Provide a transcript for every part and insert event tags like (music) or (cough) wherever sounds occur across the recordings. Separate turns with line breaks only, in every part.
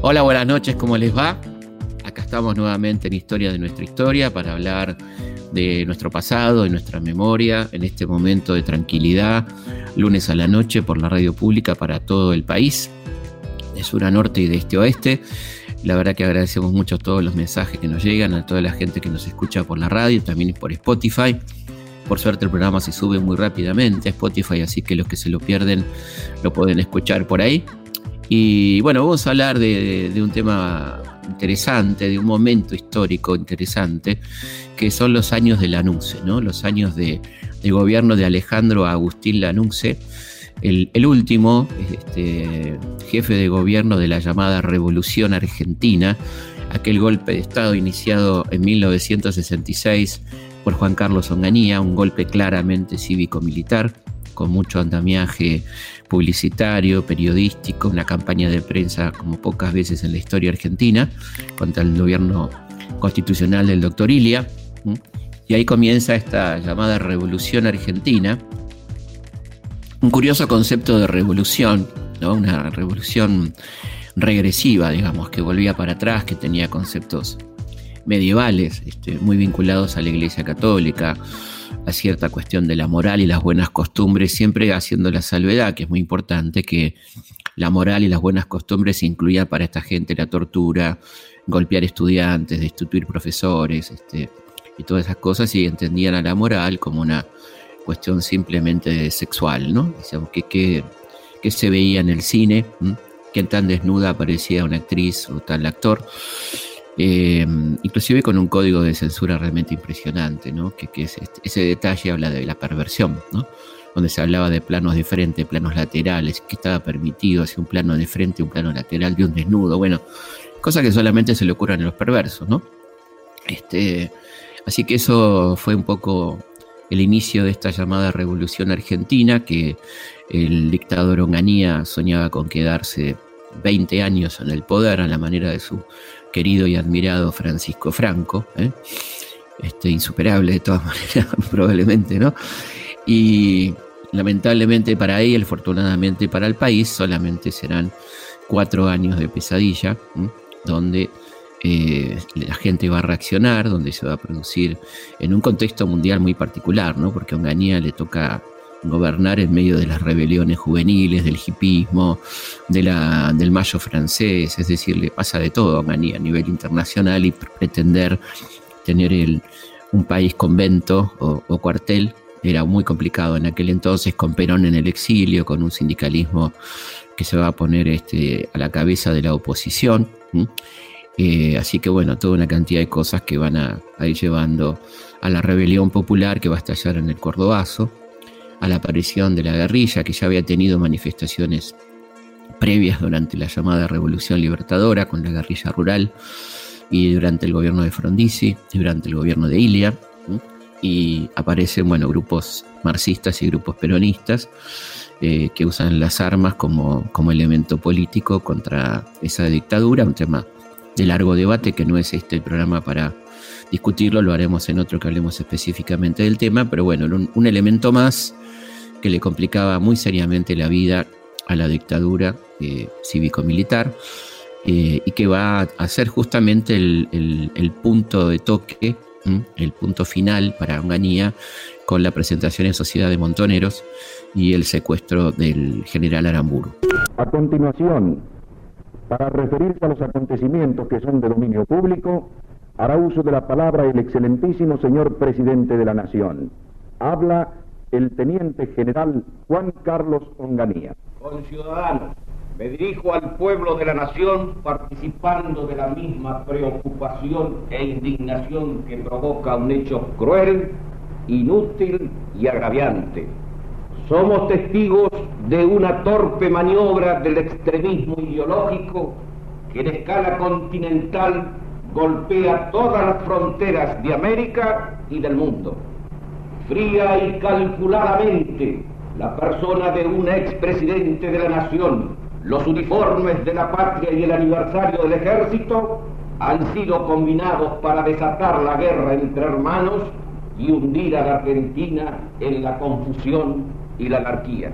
Hola, buenas noches, ¿cómo les va? Acá estamos nuevamente en Historia de nuestra historia para hablar de nuestro pasado, de nuestra memoria, en este momento de tranquilidad, lunes a la noche por la radio pública para todo el país, de sur a norte y de este a oeste. La verdad que agradecemos mucho todos los mensajes que nos llegan, a toda la gente que nos escucha por la radio, también por Spotify. Por suerte el programa se sube muy rápidamente a Spotify, así que los que se lo pierden lo pueden escuchar por ahí. Y bueno, vamos a hablar de, un tema interesante, de un momento histórico interesante, que son los años de Lanuse, ¿no? los años de, gobierno de Alejandro Agustín Lanuse, el, último este, jefe de gobierno de la llamada Revolución Argentina, aquel golpe de Estado iniciado en 1966 por Juan Carlos Onganía, un golpe claramente cívico-militar, con mucho andamiaje publicitario, periodístico, una campaña de prensa como pocas veces en la historia argentina contra el gobierno constitucional del doctor Ilia. Y ahí comienza esta llamada revolución argentina. Un curioso concepto de revolución, ¿no? una revolución regresiva, digamos, que volvía para atrás, que tenía conceptos medievales, este, muy vinculados a la Iglesia Católica, a cierta cuestión de la moral y las buenas costumbres, siempre haciendo la salvedad, que es muy importante, que la moral y las buenas costumbres incluían para esta gente la tortura, golpear estudiantes, destituir profesores, este, y todas esas cosas, y entendían a la moral como una cuestión simplemente sexual, ¿no? que, que, se veía en el cine, que tan desnuda aparecía una actriz o tal actor. Eh, inclusive con un código de censura realmente impresionante, ¿no? que, este, ese detalle habla de la perversión, ¿no? donde se hablaba de planos de frente, planos laterales, que estaba permitido hacer un plano de frente, un plano lateral de un desnudo, bueno, cosa que solamente se le ocurren a los perversos, ¿no? Este, así que eso fue un poco el inicio de esta llamada revolución argentina, que el dictador Onganía soñaba con quedarse 20 años en el poder a la manera de su querido y admirado Francisco Franco, ¿eh? este, insuperable de todas (laughs) maneras, probablemente, ¿no? Y lamentablemente para él, afortunadamente para el país, solamente serán cuatro años de pesadilla, donde eh, la gente va a reaccionar, donde se va a producir en un contexto mundial muy particular, ¿no? Porque a Onganía le toca gobernar en medio de las rebeliones juveniles, del hipismo, de la, del mayo francés, es decir, le pasa de todo a Mani a nivel internacional y pretender tener el, un país convento o, cuartel era muy complicado en aquel entonces, con Perón en el exilio, con un sindicalismo que se va a poner este, a la cabeza de la oposición. Eh, así que bueno, toda una cantidad de cosas que van a, a ir llevando a la rebelión popular que va a estallar en el Cordobazo a la aparición de la guerrilla, que ya había tenido manifestaciones previas durante la llamada Revolución Libertadora con la guerrilla rural y durante el gobierno de Frondizi y durante el gobierno de Ilia. Y aparecen bueno, grupos marxistas y grupos peronistas eh, que usan las armas como, como elemento político contra esa dictadura, un tema de largo debate que no es este el programa para discutirlo, lo haremos en otro que hablemos específicamente del tema, pero bueno, un elemento más que le complicaba muy seriamente la vida a la dictadura eh, cívico-militar eh, y que va a ser justamente el, punto de toque, el punto final para Onganía con la presentación en Sociedad de Montoneros y el secuestro del general Aramburu.
A continuación, para referirse a los acontecimientos que son de dominio público, hará uso de la palabra el excelentísimo señor presidente de la Nación. Habla el teniente general Juan Carlos Onganía.
Conciudadanos, me dirijo al pueblo de la nación participando de la misma preocupación e indignación que provoca un hecho cruel, inútil y agraviante. Somos testigos de una torpe maniobra del extremismo ideológico que en escala continental golpea todas las fronteras de América y del mundo fría y calculadamente la persona de un expresidente de la nación, los uniformes de la patria y el aniversario del ejército han sido combinados para desatar la guerra entre hermanos y hundir a la Argentina en la confusión y la anarquía.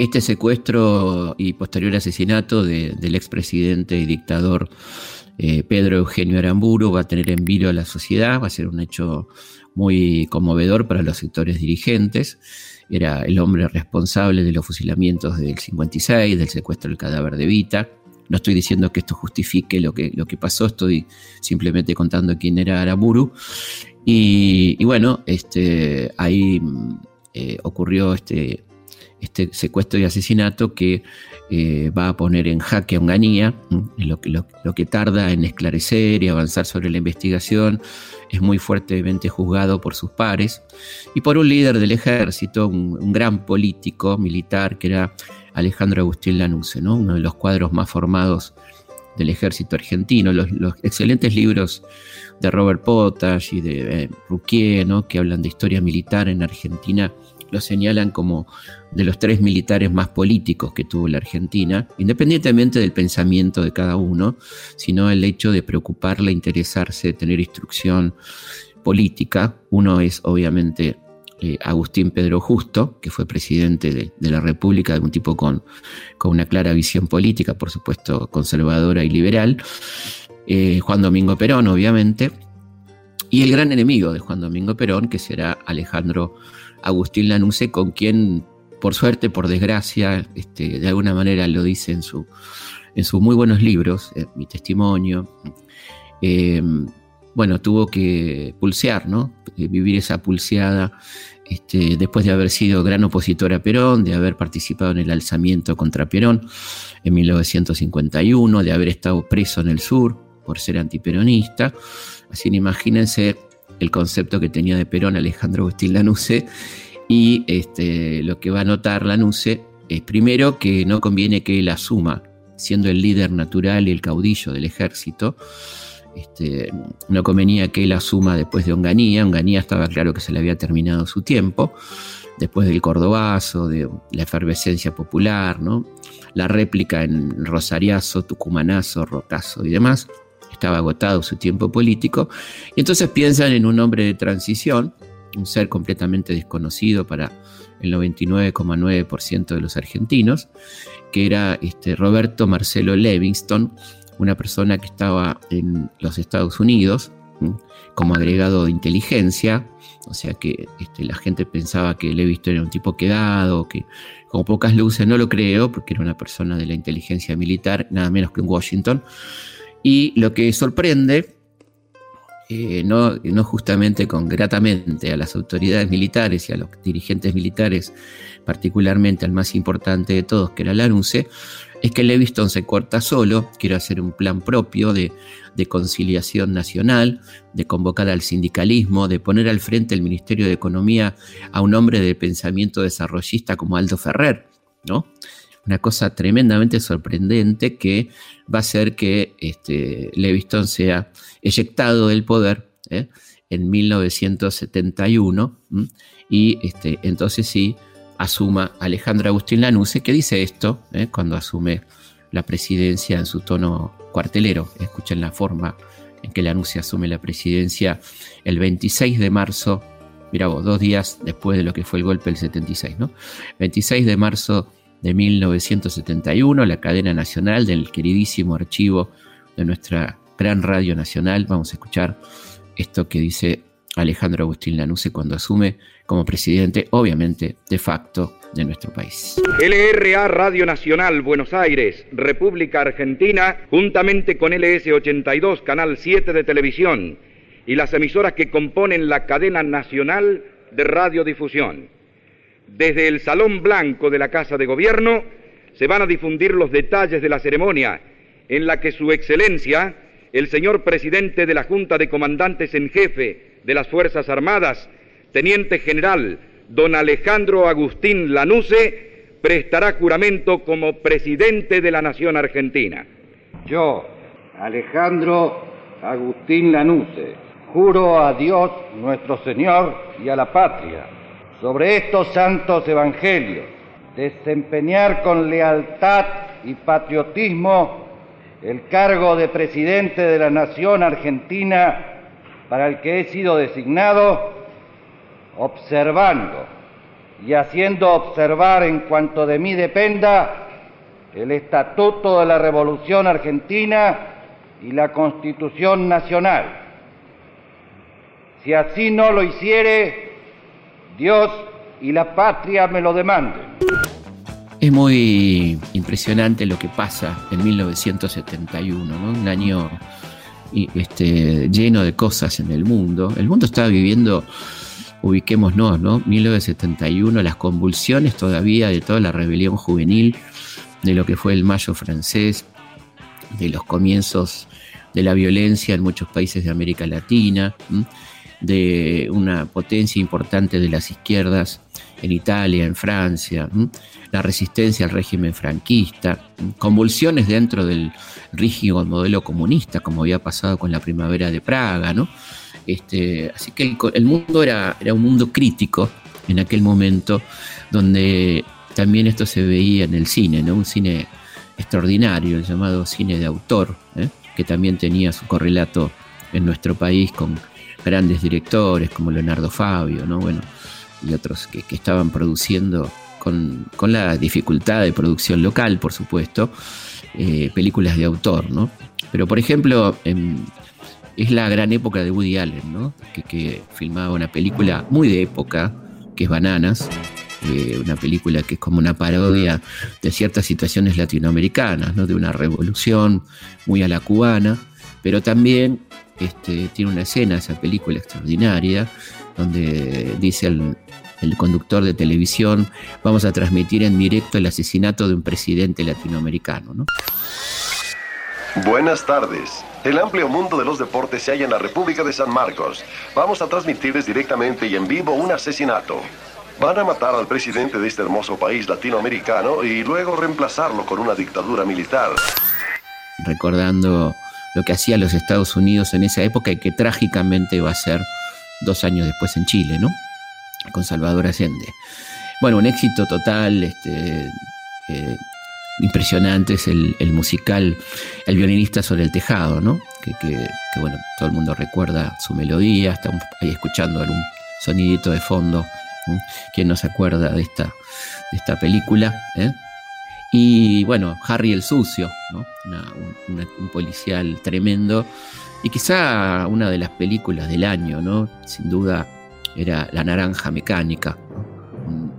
este secuestro y posterior asesinato del expresidente y dictador eh, Pedro Eugenio Aramburu va a tener en vilo a la sociedad, va a ser un hecho muy conmovedor para los sectores dirigentes. Era el hombre responsable de los fusilamientos del 56, del secuestro del cadáver de Vita. No estoy diciendo que esto justifique lo que, lo que pasó, estoy simplemente contando quién era Aramburu. Y, bueno, este, ahí eh, ocurrió este, este secuestro y asesinato que eh, va a poner en jaque a Onganía, lo que, lo, que tarda en esclarecer y avanzar sobre la investigación es muy fuertemente juzgado por sus pares y por un líder del ejército, un, gran político militar que era Alejandro Agustín Lanusse, ¿no? uno de los cuadros más formados del ejército argentino. Los, excelentes libros de Robert Potash y de eh, ¿no? que hablan de historia militar en Argentina lo señalan como de los tres militares más políticos que tuvo la Argentina, independientemente del pensamiento de cada uno, sino el hecho de preocuparle, interesarse, tener instrucción política. Uno es obviamente eh, Agustín Pedro Justo, que fue presidente de, la República, de un tipo con, con, una clara visión política, por supuesto conservadora y liberal. Eh, Juan Domingo Perón, obviamente. Y el gran enemigo de Juan Domingo Perón, que será Alejandro Agustín Lanusse, con quien, por suerte, por desgracia, este, de alguna manera lo dice en, su, en sus muy buenos libros, eh, mi testimonio, eh, bueno, tuvo que pulsear, ¿no? Eh, vivir esa pulseada este, después de haber sido gran opositor a Perón, de haber participado en el alzamiento contra Perón en 1951, de haber estado preso en el sur por ser antiperonista. Así que imagínense el concepto que tenía de Perón Alejandro Agustín Lanusse y este, lo que va a notar Lanusse es primero que no conviene que él asuma, siendo el líder natural y el caudillo del ejército, este, no convenía que él asuma después de Onganía, Onganía estaba claro que se le había terminado su tiempo, después del Cordobazo, de la efervescencia popular, ¿no? la réplica en Rosariazo, Tucumanazo, Rocazo y demás estaba agotado su tiempo político, y entonces piensan en un hombre de transición, un ser completamente desconocido para el 99,9% de los argentinos, que era este, Roberto Marcelo Levingston, una persona que estaba en los Estados Unidos como agregado de inteligencia, o sea que este, la gente pensaba que Levingston era un tipo quedado, que con pocas luces no lo creo, porque era una persona de la inteligencia militar, nada menos que en Washington, y lo que sorprende, eh, no, justamente con gratamente a las autoridades militares y a los dirigentes militares, particularmente al más importante de todos, que era Lanuse, es que Leviston se corta solo, quiere hacer un plan propio de, de, conciliación nacional, de convocar al sindicalismo, de poner al frente el Ministerio de Economía a un hombre de pensamiento desarrollista como Aldo Ferrer, ¿no? Una cosa tremendamente sorprendente que va a hacer que este, Leviston sea eyectado del poder ¿eh? en 1971 y este, entonces sí asuma Alejandro Agustín Lanuse, que dice esto ¿eh? cuando asume la presidencia en su tono cuartelero. Escuchen la forma en que Lanuse asume la presidencia el 26 de marzo, mira vos, dos días después de lo que fue el golpe del 76, ¿no? 26 de marzo de 1971, la cadena nacional del queridísimo archivo de nuestra gran radio nacional. Vamos a escuchar esto que dice Alejandro Agustín Lanuse cuando asume como presidente, obviamente, de facto, de nuestro país.
LRA Radio Nacional Buenos Aires, República Argentina, juntamente con LS82, Canal 7 de televisión, y las emisoras que componen la cadena nacional de radiodifusión desde el Salón Blanco de la Casa de Gobierno se van a difundir los detalles de la ceremonia en la que Su Excelencia, el señor presidente de la Junta de Comandantes en Jefe de las Fuerzas Armadas, Teniente General don Alejandro Agustín Lanuse, prestará juramento como presidente de la Nación Argentina.
Yo, Alejandro Agustín Lanuse, juro a Dios nuestro Señor y a la patria sobre estos santos evangelios, desempeñar con lealtad y patriotismo el cargo de presidente de la Nación Argentina para el que he sido designado, observando y haciendo observar en cuanto de mí dependa el Estatuto de la Revolución Argentina y la Constitución Nacional. Si así no lo hiciere, Dios y la patria me lo demanden.
Es muy impresionante lo que pasa en 1971, ¿no? un año este, lleno de cosas en el mundo. El mundo estaba viviendo, ubiquémonos, ¿no? 1971, las convulsiones todavía de toda la rebelión juvenil, de lo que fue el Mayo francés, de los comienzos de la violencia en muchos países de América Latina, de una potencia importante de las izquierdas en Italia, en Francia, la resistencia al régimen franquista, convulsiones dentro del rígido modelo comunista, como había pasado con la primavera de Praga, ¿no? Este, así que el, mundo era, era, un mundo crítico en aquel momento, donde también esto se veía en el cine, ¿no? Un cine extraordinario, el llamado cine de autor, ¿eh? que también tenía su correlato en nuestro país con grandes directores como Leonardo Fabio, ¿no? Bueno, y otros que, estaban produciendo con, la dificultad de producción local, por supuesto, eh, películas de autor, ¿no? Pero, por ejemplo, es la gran época de Woody Allen, ¿no? Que, filmaba una película muy de época, que es Bananas, eh, una película que es como una parodia de ciertas situaciones latinoamericanas, ¿no? De una revolución muy a la cubana, pero también este, tiene una escena, esa película extraordinaria, donde dice el, conductor de televisión, vamos a transmitir en directo el asesinato de un presidente latinoamericano.
Buenas tardes. El amplio mundo de los deportes se halla en la República de San Marcos. Vamos a transmitirles directamente y en vivo un asesinato. Van a matar al presidente de este hermoso país latinoamericano y luego reemplazarlo con una dictadura militar.
Recordando lo que hacía los Estados Unidos en esa época y que trágicamente va a ser dos años después en Chile, ¿no? Con Salvador Allende. Bueno, un éxito total, este, eh, impresionante es el, musical El violinista sobre el tejado, ¿no? Que, bueno, todo el mundo recuerda su melodía, estamos ahí escuchando algún sonidito de fondo. ¿Quién no se acuerda de esta, de esta película? Eh? Y bueno, Harry el Sucio, ¿no? un policial tremendo. Y quizá una de las películas del año, ¿no? Sin duda era La Naranja Mecánica, un,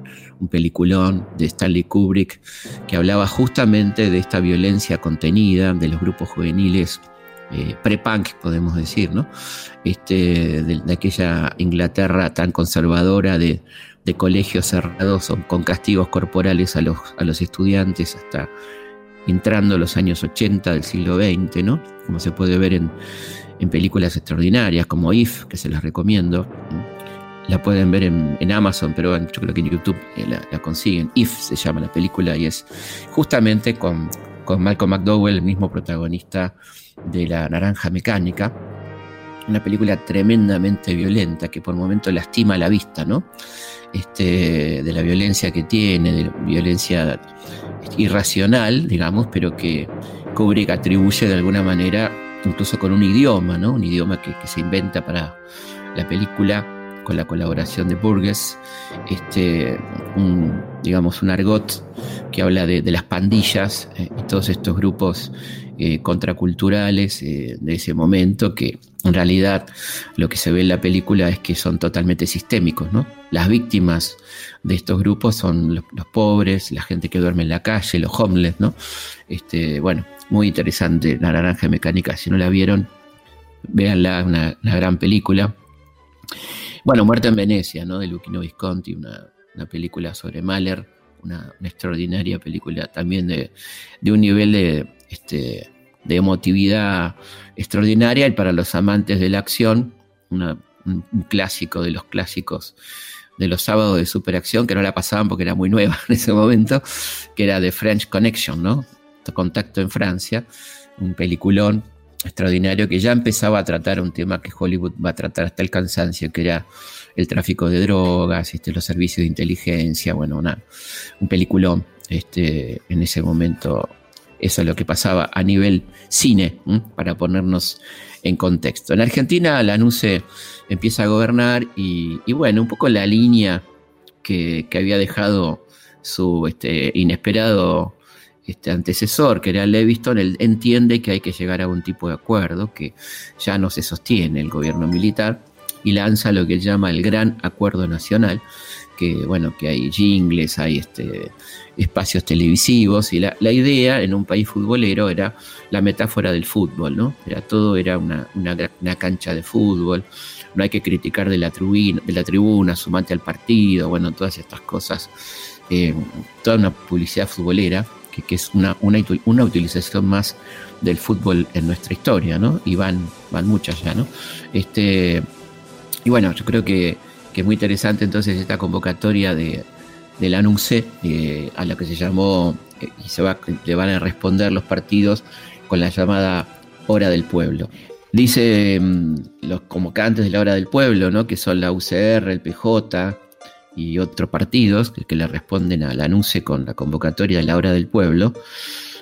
peliculón de Stanley Kubrick que hablaba justamente de esta violencia contenida de los grupos juveniles eh, pre-punk, podemos decir, ¿no? Este, de, aquella Inglaterra tan conservadora de, de colegios cerrados con castigos corporales a los, a los estudiantes hasta entrando los años 80 del siglo XX, ¿no? Como se puede ver en, películas extraordinarias como If, que se las recomiendo. La pueden ver en, Amazon, pero yo creo que en YouTube eh, la, consiguen. If se llama la película y es justamente con, con Malcolm McDowell, el mismo protagonista de La Naranja Mecánica, una película tremendamente violenta que por momento lastima la vista, ¿no? Este, de la violencia que tiene, de la violencia irracional, digamos, pero que Kubrick atribuye de alguna manera, incluso con un idioma, ¿no? Un idioma que, se inventa para la película con la colaboración de Burgess, este, un, digamos, un argot que habla de, las pandillas eh, y todos estos grupos eh, contraculturales eh, de ese momento que en realidad lo que se ve en la película es que son totalmente sistémicos, ¿no? Las víctimas de estos grupos son los, pobres, la gente que duerme en la calle, los homeless, ¿no? Este, bueno, muy interesante La Naranja Mecánica, si no la vieron, véanla, una, una gran película. Bueno, Muerte en Venecia, ¿no? De Luchino Visconti, una, película sobre Mahler, una, extraordinaria película también de, de un nivel de, este, de emotividad extraordinaria y para los amantes de la acción, un, clásico de los clásicos de los sábados de superacción, que no la pasaban porque era muy nueva (laughs) en ese momento, que era The French Connection, ¿no? Contacto en Francia, un peliculón extraordinario que ya empezaba a tratar un tema que Hollywood va a tratar hasta el cansancio, que era el tráfico de drogas, este, los servicios de inteligencia, bueno, un peliculón este, en ese momento eso es lo que pasaba a nivel cine, para ponernos en contexto. En Argentina, la NUCE empieza a gobernar y, bueno, un poco la línea que, había dejado su este, inesperado este antecesor, que era Leviston, él entiende que hay que llegar a un tipo de acuerdo que ya no se sostiene el gobierno militar y lanza lo que él llama el Gran Acuerdo Nacional, que bueno, que hay jingles, hay este, espacios televisivos y la, idea en un país futbolero era la metáfora del fútbol, ¿no? Era, todo era una, cancha de fútbol, no hay que criticar de la, tribuna, de la tribuna, sumante al partido, bueno, todas estas cosas, eh, toda una publicidad futbolera que, es una, una, utilización más del fútbol en nuestra historia, ¿no? Y van, van muchas ya, ¿no? Este, y bueno, yo creo que, que es muy interesante entonces esta convocatoria de, del anuncio eh, a la que se llamó eh, y se va, le van a responder los partidos con la llamada Hora del Pueblo. Dice mm, los convocantes de la Hora del Pueblo, ¿no? que son la UCR, el PJ, y otros partidos que, le responden al anuncio con la convocatoria de la hora del pueblo.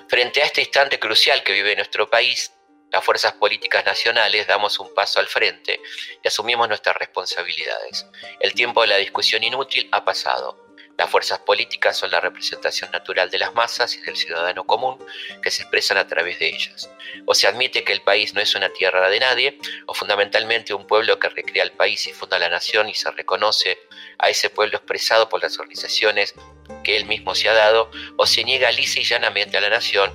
Frente a este instante crucial que vive nuestro país, las fuerzas políticas nacionales damos un paso al frente y asumimos nuestras responsabilidades. El tiempo de la discusión inútil ha pasado. Las fuerzas políticas son la representación natural de las masas y del ciudadano común que se expresan a través de ellas. O se admite que el país no es una tierra de nadie, o fundamentalmente un pueblo que recrea el país y funda la nación y se reconoce a ese pueblo expresado por las organizaciones que él mismo se ha dado, o se niega lisa y llanamente a la nación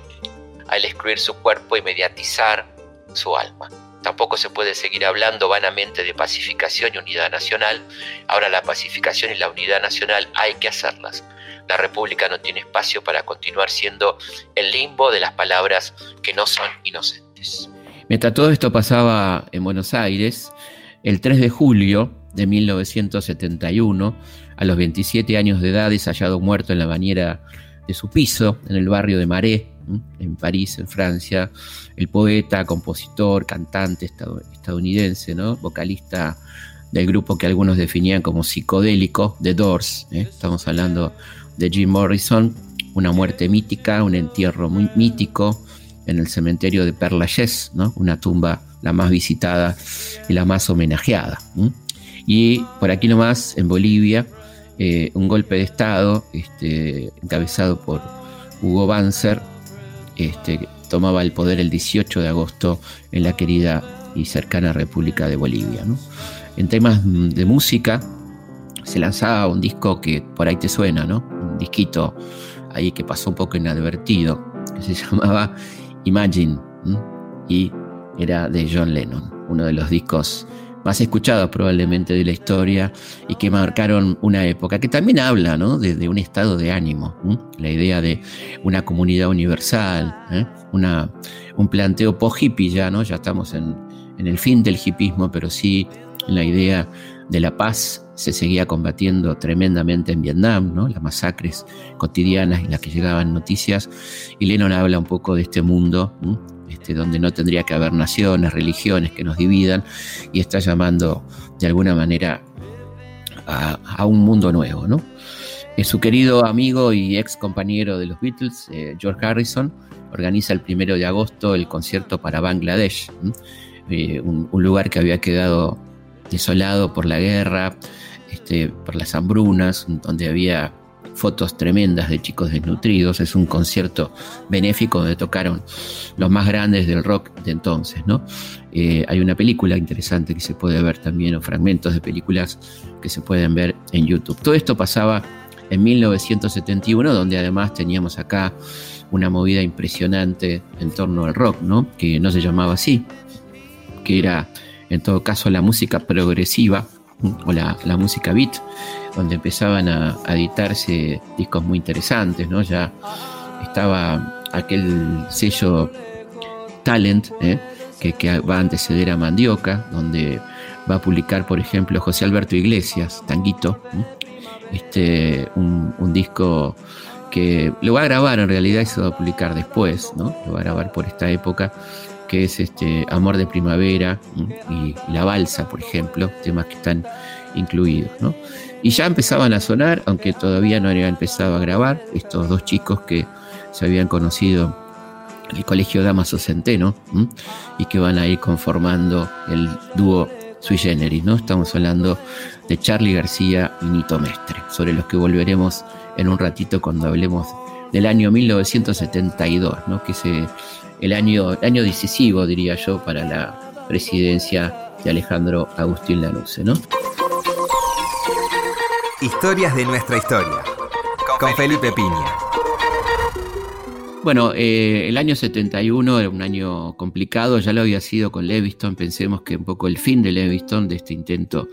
al excluir su cuerpo y mediatizar su alma. Tampoco se puede seguir hablando vanamente de pacificación y unidad nacional. Ahora la pacificación y la unidad nacional hay que hacerlas. La República no tiene espacio para continuar siendo el limbo de las palabras que no son inocentes. Mientras todo esto pasaba en Buenos Aires, el 3 de julio de 1971, a los 27 años de edad, es hallado muerto en la bañera de su piso, en el barrio de Marais, en París, en Francia, el poeta, compositor, cantante estadounidense, vocalista del grupo que algunos definían como psicodélico, The Doors. ¿eh? Estamos hablando de Jim Morrison, una muerte mítica, un entierro muy mítico en el cementerio de Père Lachaise, una tumba la más visitada y la más homenajeada. Y por aquí nomás, en Bolivia, eh, un golpe de Estado este, encabezado por Hugo Banzer, este, tomaba el poder el 18 de agosto en la querida y cercana República de Bolivia. En temas de música se lanzaba un disco que por ahí te suena, ¿no? un disquito ahí que pasó un poco inadvertido, que se (laughs) llamaba Imagine, y era de John Lennon, uno de los discos más escuchados probablemente de la historia y que marcaron una época, que también habla ¿no? de, un estado de ánimo, la idea de una comunidad universal, ¿eh? un planteo post-hippie ya, ¿no? ya estamos en, en el fin del hippismo, pero sí en la idea de la paz se seguía combatiendo tremendamente en Vietnam, ¿no? las masacres cotidianas y las que llegaban noticias, y Lennon habla un poco de este mundo este, donde no tendría que haber naciones, religiones que nos dividan, y está llamando de alguna manera a, un mundo nuevo. ¿no? Eh, su querido amigo y ex compañero de los Beatles, eh, George Harrison, organiza el primero de agosto el concierto para Bangladesh, eh, un, lugar que había quedado desolado por la guerra, este, por las hambrunas, donde había fotos tremendas de chicos desnutridos. Es un concierto benéfico donde tocaron los más grandes del rock de entonces. ¿no? Eh, hay una película interesante que se puede ver también, o fragmentos de películas que se pueden ver en YouTube. Todo esto pasaba en 1971, donde además teníamos acá una movida impresionante en torno al rock, ¿no? que no se llamaba así, que era en todo caso la música progresiva o la, la música beat donde empezaban a, editarse discos muy interesantes, ¿no? Ya estaba aquel sello Talent, ¿eh? que, va a anteceder a Mandioca, donde va a publicar, por ejemplo, José Alberto Iglesias, Tanguito, este, un, disco que lo va a grabar en realidad y se va a publicar después, ¿no? Lo va a grabar por esta época, que es este Amor de Primavera y La Balsa, por ejemplo, temas que están incluidos, ¿no? Y ya empezaban a sonar, aunque todavía no habían empezado a grabar, estos dos chicos que se habían conocido en el Colegio Damaso Centeno y que van a ir conformando el dúo sui generis, ¿no? Estamos hablando de Charlie García y Nito Mestre, sobre los que volveremos en un ratito cuando hablemos del año 1972, ¿no? que es el año, el año decisivo, diría yo, para la presidencia de Alejandro Agustín Lanusse. ¿no?
Historias de nuestra historia, con Felipe Piña.
Bueno, eh, el año 71 era un año complicado, ya lo había sido con Leviston, pensemos que un poco el fin de Leviston, de este intento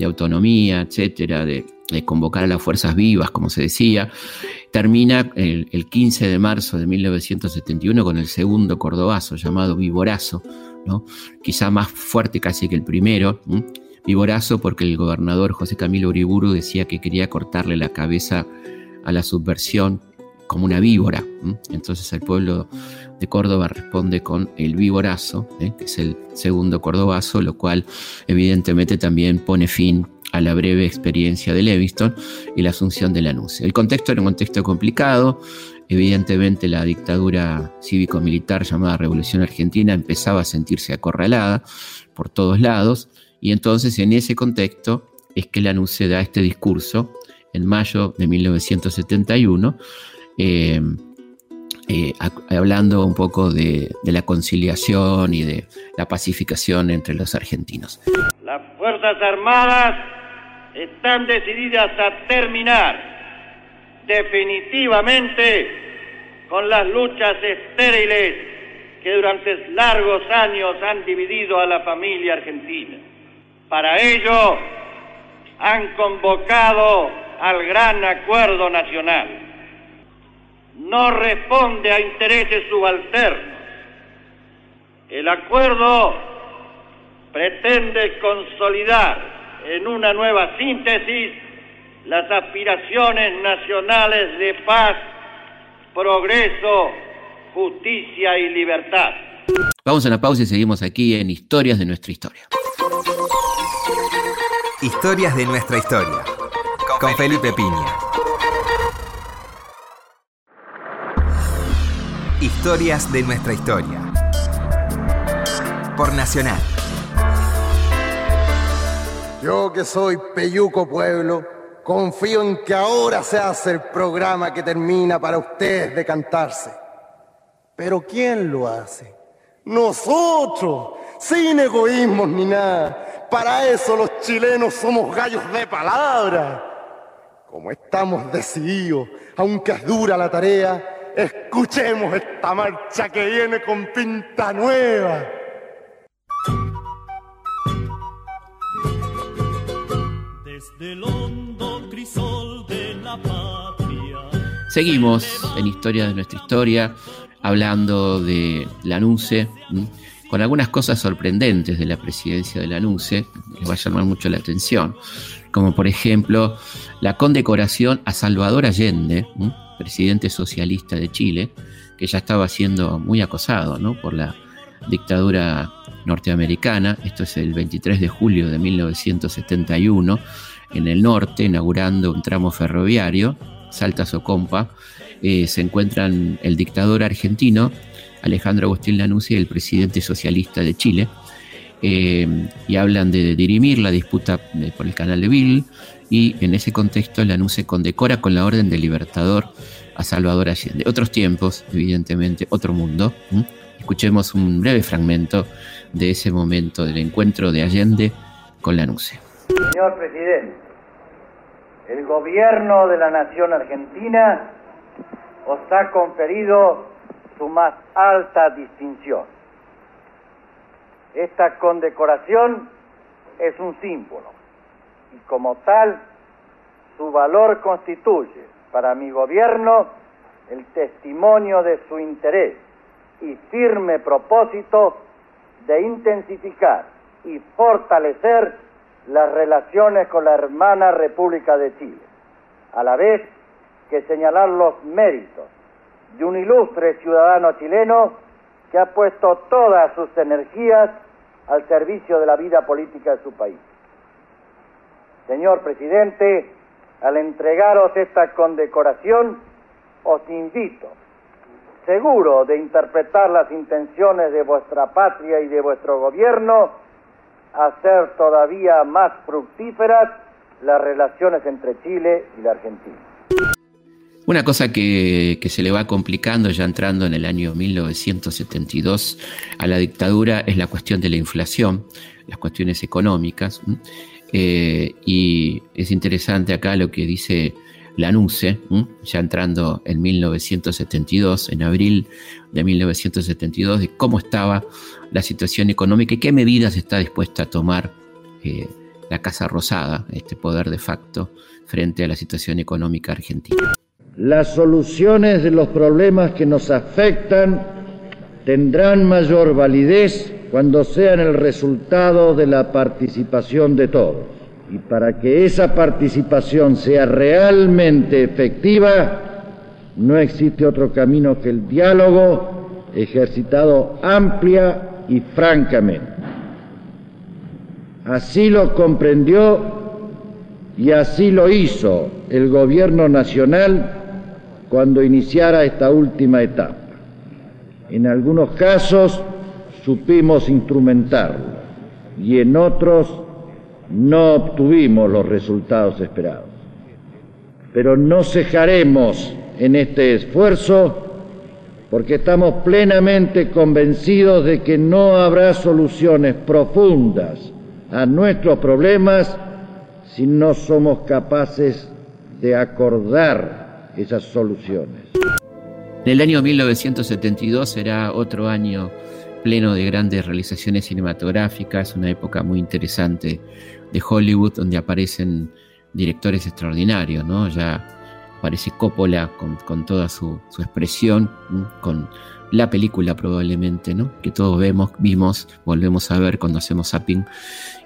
de autonomía, etcétera, de, convocar a las fuerzas vivas, como se decía, termina el, 15 de marzo de 1971 con el segundo cordobazo llamado Viborazo, ¿no? quizá más fuerte casi que el primero. Viborazo porque el gobernador José Camilo Uriburu decía que quería cortarle la cabeza a la subversión como una víbora. Entonces el pueblo de Córdoba responde con el víborazo, ¿eh? que es el segundo cordobazo, lo cual evidentemente también pone fin a la breve experiencia de Leviston y la asunción de la NUCE. El contexto era un contexto complicado, evidentemente la dictadura cívico-militar llamada Revolución Argentina empezaba a sentirse acorralada por todos lados y entonces en ese contexto es que la NUCE da este discurso en mayo de 1971 eh, eh, hablando un poco de, la conciliación y de la pacificación entre los argentinos.
Las Fuerzas Armadas están decididas a terminar definitivamente con las luchas estériles que durante largos años han dividido a la familia argentina. Para ello han convocado al gran acuerdo nacional no responde a intereses subalternos. El acuerdo pretende consolidar en una nueva síntesis las aspiraciones nacionales de paz, progreso, justicia y libertad.
Vamos a la pausa y seguimos aquí en Historias de nuestra historia.
Historias de nuestra historia. Con Felipe Piña. Historias de nuestra historia. Por Nacional.
Yo que soy Peyuco Pueblo, confío en que ahora se hace el programa que termina para ustedes de cantarse. Pero ¿quién lo hace? Nosotros, sin egoísmos ni nada. Para eso los chilenos somos gallos de palabra. Como estamos decididos, aunque es dura la tarea, Escuchemos esta marcha que viene con pinta nueva.
Desde el hondo crisol de la patria. Seguimos en Historia de nuestra historia, hablando de la NUCE, con algunas cosas sorprendentes de la presidencia de la NUCE, les va a llamar mucho la atención, como por ejemplo la condecoración a Salvador Allende, presidente socialista de Chile, que ya estaba siendo muy acosado por la dictadura norteamericana. Esto es el 23 de julio de 1971, en el norte, inaugurando un tramo ferroviario, Salta Socompa, eh, se encuentran el dictador argentino, Alejandro Agustín Lanusse, y el presidente socialista de Chile, eh, y hablan de dirimir la disputa por el canal de Bill, y en ese contexto Lanusse condecora con la Orden del Libertador a Salvador Allende. Otros tiempos, evidentemente, otro mundo. Escuchemos un breve fragmento de ese momento del encuentro de Allende con Lanusse.
Señor presidente, el gobierno de la nación argentina os ha conferido su más alta distinción. Esta condecoración es un símbolo y como tal su valor constituye para mi gobierno el testimonio de su interés y firme propósito de intensificar y fortalecer las relaciones con la hermana República de Chile, a la vez que señalar los méritos de un ilustre ciudadano chileno que ha puesto todas sus energías al servicio de la vida política de su país. Señor presidente, al entregaros esta condecoración, os invito, seguro de interpretar las intenciones de vuestra patria y de vuestro gobierno, hacer todavía más fructíferas las relaciones entre Chile y la Argentina.
Una cosa que, se le va complicando ya entrando en el año 1972 a la dictadura es la cuestión de la inflación, las cuestiones económicas. Eh, y es interesante acá lo que dice Lanuse, ya entrando en 1972, en abril de 1972, de cómo estaba la situación económica y qué medidas está dispuesta a tomar eh, la Casa Rosada, este poder de facto, frente a la situación económica argentina.
Las soluciones de los problemas que nos afectan tendrán mayor validez cuando sean el resultado de la participación de todos. Y para que esa participación sea realmente efectiva, no existe otro camino que el diálogo ejercitado amplia y francamente. Así lo comprendió y así lo hizo el gobierno nacional cuando iniciara esta última etapa. En algunos casos supimos instrumentarlo y en otros no obtuvimos los resultados esperados. Pero no cejaremos en este esfuerzo porque estamos plenamente convencidos de que no habrá soluciones profundas a nuestros problemas si no somos capaces de acordar esas soluciones.
En el año 1972 será otro año pleno de grandes realizaciones cinematográficas, una época muy interesante de Hollywood donde aparecen directores extraordinarios, ¿no? Ya aparece Coppola con, toda su, expresión, con la película probablemente, ¿no? Que todos vemos, vimos, volvemos a ver cuando hacemos zapping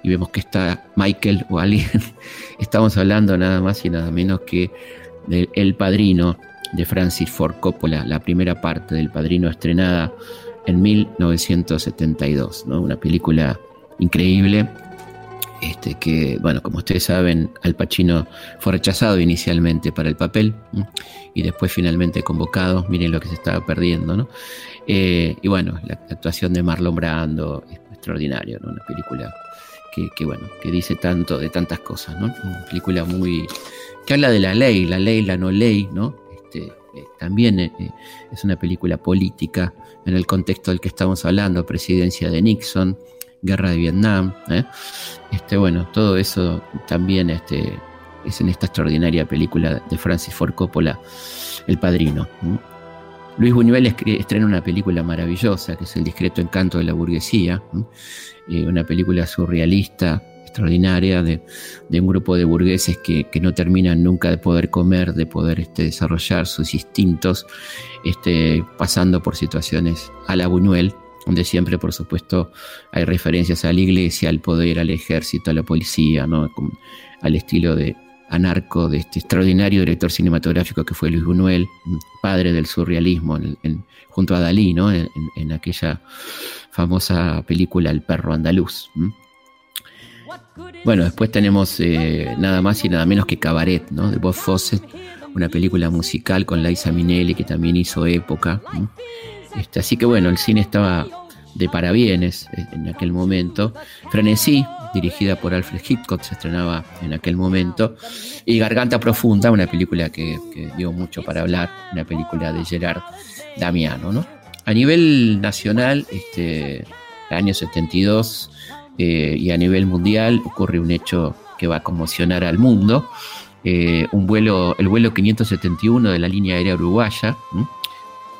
y vemos que está Michael o alguien. (laughs) Estamos hablando nada más y nada menos que del El Padrino de Francis Ford Coppola, la primera parte del Padrino estrenada en 1972, ¿no? Una película increíble este, que, bueno, como ustedes saben, Al Pacino fue rechazado inicialmente para el papel y después finalmente convocado. Miren lo que se estaba perdiendo, ¿no? Eh, y bueno, la actuación de Marlon Brando es extraordinario, ¿no? Una película que, bueno, que dice tanto de tantas cosas, ¿no? Una película muy. que habla de la ley, la ley, la no ley, ¿no? Eh, también eh, es una película política en el contexto del que estamos hablando, presidencia de Nixon guerra de Vietnam. ¿eh? Este, bueno, todo eso también este, es en esta extraordinaria película de Francis Ford Coppola, El Padrino. Luis Buñuel estrena una película maravillosa, que es El discreto encanto de la burguesía, eh, una película surrealista, extraordinaria, de, un grupo de burgueses que, no terminan nunca de poder comer, de poder este, desarrollar sus instintos, este, pasando por situaciones a la Buñuel, donde siempre, por supuesto, hay referencias a la iglesia, al poder, al ejército, a la policía, al estilo de anarco de este extraordinario director cinematográfico que fue Luis Buñuel, padre del surrealismo, junto a Dalí, ¿no? en, aquella famosa película El perro andaluz. Bueno, después tenemos eh, nada más y nada menos que Cabaret, ¿no? de Bob Fawcett, una película musical con Liza Minnelli que también hizo época. Este, así que bueno, el cine estaba de parabienes en aquel momento. Frenesí, dirigida por Alfred Hitchcock, se estrenaba en aquel momento. Y Garganta Profunda, una película que, dio mucho para hablar, una película de Gerard Damiano. ¿no? A nivel nacional, este, el año 72 eh, y a nivel mundial ocurre un hecho que va a conmocionar al mundo. Eh, un vuelo, el vuelo 571 de la línea aérea uruguaya,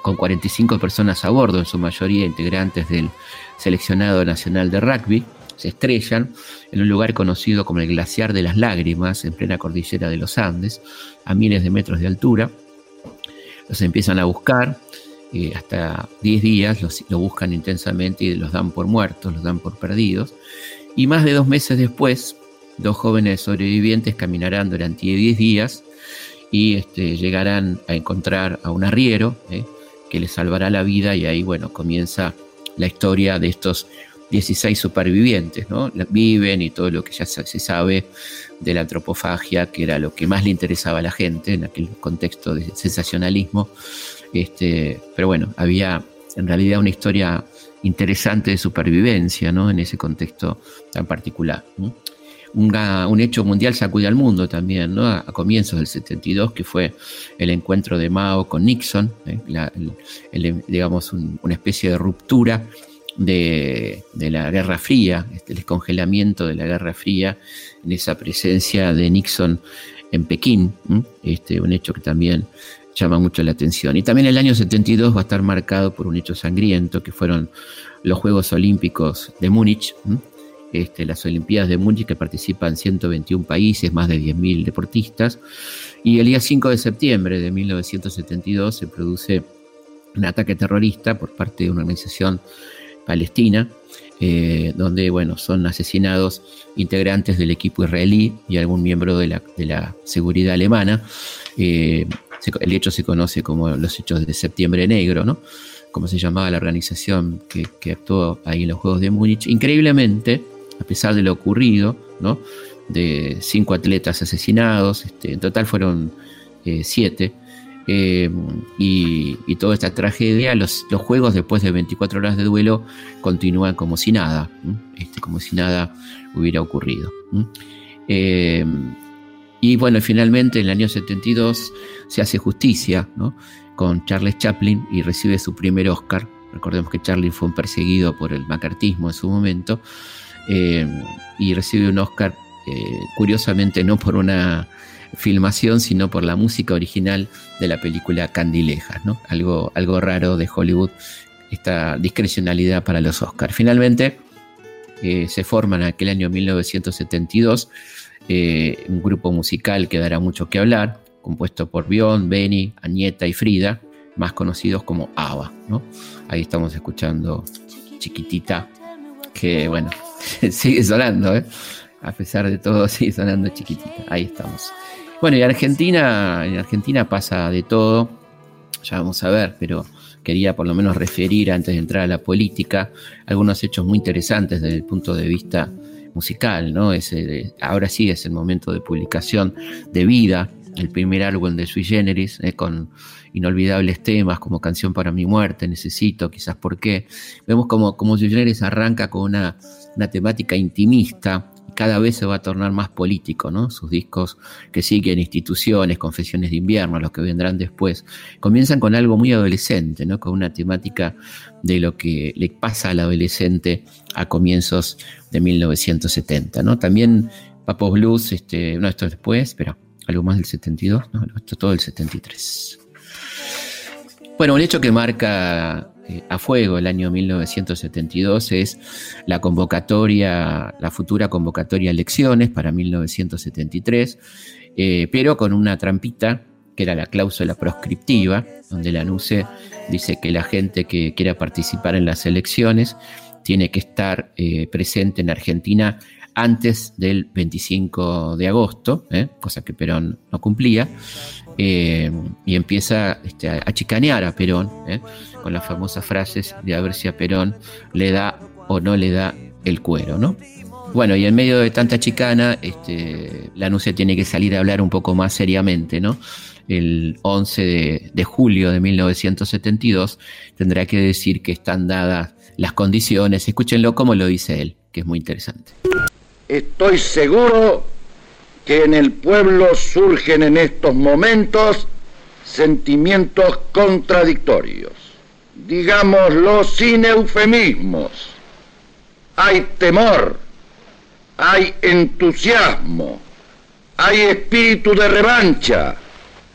con 45 personas a bordo, en su mayoría integrantes del seleccionado nacional de rugby, se estrellan en un lugar conocido como el Glaciar de las Lágrimas, en plena cordillera de los Andes, a miles de metros de altura. Los empiezan a buscar, hasta 10 días los, lo buscan intensamente y los dan por muertos, los dan por perdidos. Y más de dos meses después, dos jóvenes sobrevivientes caminarán durante 10 días y este, llegarán a encontrar a un arriero, eh, que le salvará la vida y ahí, bueno, comienza la historia de estos 16 supervivientes, ¿no? Viven y todo lo que ya se sabe de la antropofagia, que era lo que más le interesaba a la gente en aquel contexto de sensacionalismo. Este, pero bueno, había en realidad una historia interesante de supervivencia ¿no? en ese contexto tan particular. un hecho mundial sacude al mundo también, ¿no? a, comienzos del 72, que fue el encuentro de Mao con Nixon, ¿eh? digamos una especie de ruptura de, la Guerra Fría, este, el descongelamiento de la Guerra Fría, en esa presencia de Nixon en Pekín, este, un hecho que también llama mucho la atención. Y también el año 72 va a estar marcado por un hecho sangriento, que fueron los Juegos Olímpicos de Múnich, este, las Olimpiadas de Múnich, que participan 121 países, más de 10.000 deportistas. Y el día 5 de septiembre de 1972 se produce un ataque terrorista por parte de una organización palestina, eh, donde bueno, son asesinados integrantes del equipo israelí y algún miembro de la, seguridad alemana. Eh, el hecho se conoce como los hechos de septiembre negro, ¿no? como se llamaba la organización que, actuó ahí en los Juegos de Múnich. Increíblemente, a pesar de lo ocurrido, ¿no? de cinco atletas asesinados, este, en total fueron eh, siete, eh, y, toda esta tragedia, los, juegos después de 24 horas de duelo continúan como si nada, este, como si nada hubiera ocurrido. Y bueno, finalmente en el año 72 se hace justicia con Charles Chaplin y recibe su primer Oscar. Recordemos que Charlie fue un perseguido por el macartismo en su momento eh, y recibe un Oscar, curiosamente no por una filmación, sino por la música original de la película Candilejas, ¿no? Algo, algo raro de Hollywood, esta discrecionalidad para los Oscars. Finalmente, eh, se forma en aquel año 1972 eh, un grupo musical que dará mucho que hablar, compuesto por Bjorn, Benny, Añeta y Frida, más conocidos como ABBA. Ahí estamos escuchando Chiquitita, que bueno, (laughs) sigue sonando, ¿eh? A pesar de todo, (laughs) sigue sonando chiquitita. Ahí estamos. Bueno, y Argentina, en Argentina pasa de todo, ya vamos a ver, pero quería por lo menos referir antes de entrar a la política algunos hechos muy interesantes desde el punto de vista musical, ¿no? Ese, ahora sí es el momento de publicación de Vida, el primer álbum de Sui Generis, eh, con inolvidables temas como Canción para mi muerte, Necesito, quizás por qué. Vemos como, como Sui Generis arranca con una, una temática intimista, cada vez se va a tornar más político, ¿no? Sus discos que siguen instituciones, confesiones de invierno, los que vendrán después, comienzan con algo muy adolescente, ¿no? Con una temática de lo que le pasa al adolescente a comienzos de 1970, ¿no? También Papos Blues, este, no, esto después, pero algo más del 72, no, esto todo el 73. Bueno, un hecho que marca eh, a fuego. El año 1972 es la convocatoria, la futura convocatoria a elecciones para 1973, eh, pero con una trampita que era la cláusula proscriptiva, donde la NUCE dice que la gente que quiera participar en las elecciones tiene que estar eh, presente en Argentina antes del 25 de agosto, cosa que Perón no cumplía, y empieza este, a chicanear a Perón con las famosas frases de a ver si a Perón le da o no le da el cuero, ¿no? Bueno, y en medio de tanta chicana, este, la anuncia tiene que salir a hablar un poco más seriamente, ¿no? El 11 de, julio de 1972 tendrá que decir que están dadas las condiciones. Escúchenlo como lo dice él, que es muy interesante.
Estoy seguro que en el pueblo surgen en estos momentos sentimientos contradictorios digámoslo sin eufemismos. Hay temor, hay entusiasmo, hay espíritu de revancha,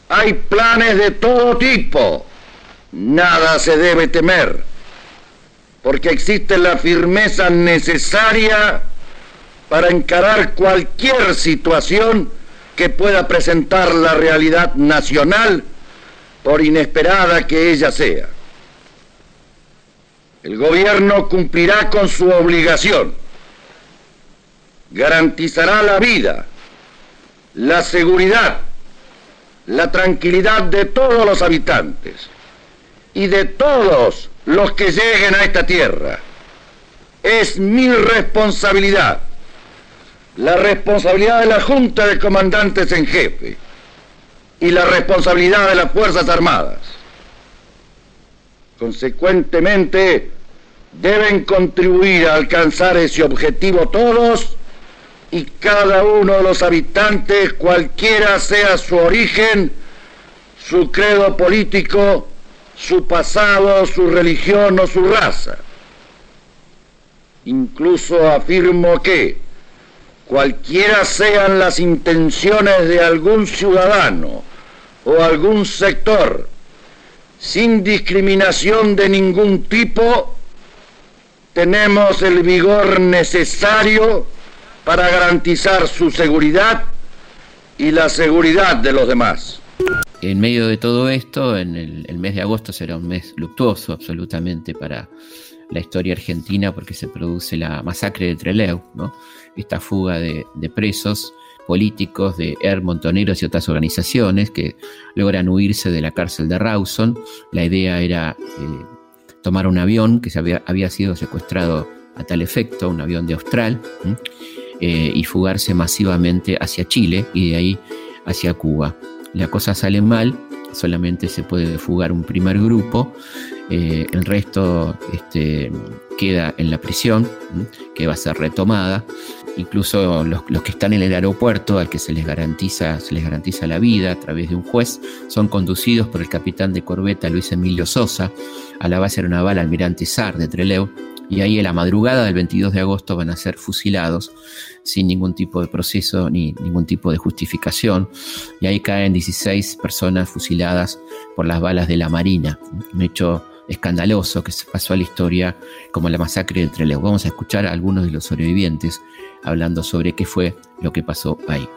hay planes de todo tipo. Nada se debe temer, porque existe la firmeza necesaria para encarar cualquier situación que pueda presentar la realidad nacional, por inesperada que ella sea. El gobierno cumplirá con su obligación, garantizará la vida, la seguridad, la tranquilidad de todos los habitantes y de todos los que lleguen a esta tierra. Es mi responsabilidad, la responsabilidad de la Junta de Comandantes en Jefe y la responsabilidad de las Fuerzas Armadas Consecuentemente,
Deben contribuir a alcanzar ese objetivo todos y cada uno de los habitantes, cualquiera sea su origen, su credo político, su pasado, su religión o su raza. Incluso afirmo que, cualquiera sean las intenciones de algún ciudadano o algún sector, sin discriminación de ningún tipo, tenemos el vigor necesario para garantizar su seguridad y la seguridad de los demás.
En medio de todo esto, en el, mes de agosto será un mes luctuoso absolutamente para la historia argentina porque se produce la masacre de Trelew, ¿no? esta fuga de, presos políticos de Er Montoneros y otras organizaciones que logran huirse de la cárcel de Rawson. La idea era eh, tomar un avión que se había, había, sido secuestrado a tal efecto, un avión de Austral, eh, y fugarse masivamente hacia Chile y de ahí hacia Cuba. La cosa sale mal, solamente se puede fugar un primer grupo, eh, el resto este, queda en la prisión, que va a ser retomada. Incluso los, que están en el aeropuerto, al que se les, garantiza, se les garantiza la vida a través de un juez, son conducidos por el capitán de corbeta Luis Emilio Sosa a la base aeronaval Almirante Sar de Trelew, y ahí en la madrugada del 22 de agosto van a ser fusilados sin ningún tipo de proceso ni ningún tipo de justificación. Y ahí caen 16 personas fusiladas por las balas de la Marina. Un hecho escandaloso que se pasó a la historia como la masacre del Trelew. Vamos a escuchar a algunos de los sobrevivientes hablando sobre qué fue lo que pasó ahí.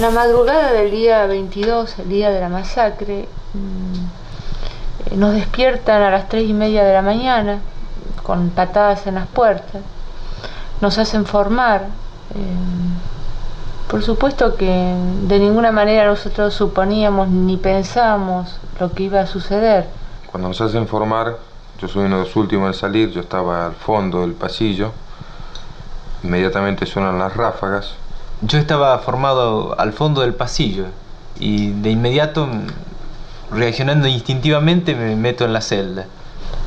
La madrugada del día 22, el día de la masacre, mm, nos despiertan a las 3 y media de la mañana con patadas en las puertas, nos hacen formar. Eh, por supuesto que de ninguna manera nosotros suponíamos ni pensábamos lo que iba a suceder.
Cuando nos hacen formar, yo soy uno de los últimos en salir, yo estaba al fondo del pasillo, inmediatamente suenan las ráfagas.
Yo estaba formado al fondo del pasillo y de inmediato, reaccionando instintivamente, me meto en la celda.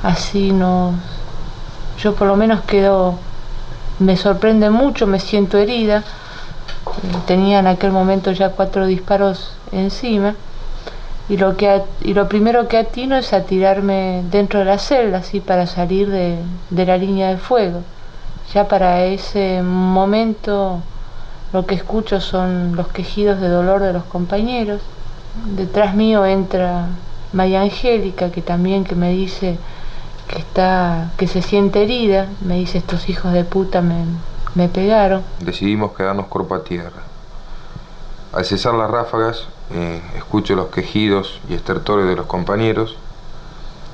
Así nos yo por lo menos quedo, me sorprende mucho, me siento herida. Tenía en aquel momento ya cuatro disparos encima. Y lo, que, y lo primero que atino es a tirarme dentro de la celda, así para salir de, de la línea de fuego. Ya para ese momento lo que escucho son los quejidos de dolor de los compañeros. Detrás mío entra Maya Angélica, que también que me dice, que está que se siente herida, me dice estos hijos de puta me, me pegaron.
Decidimos quedarnos cuerpo a tierra. Al cesar las ráfagas, eh, escucho los quejidos y estertores de los compañeros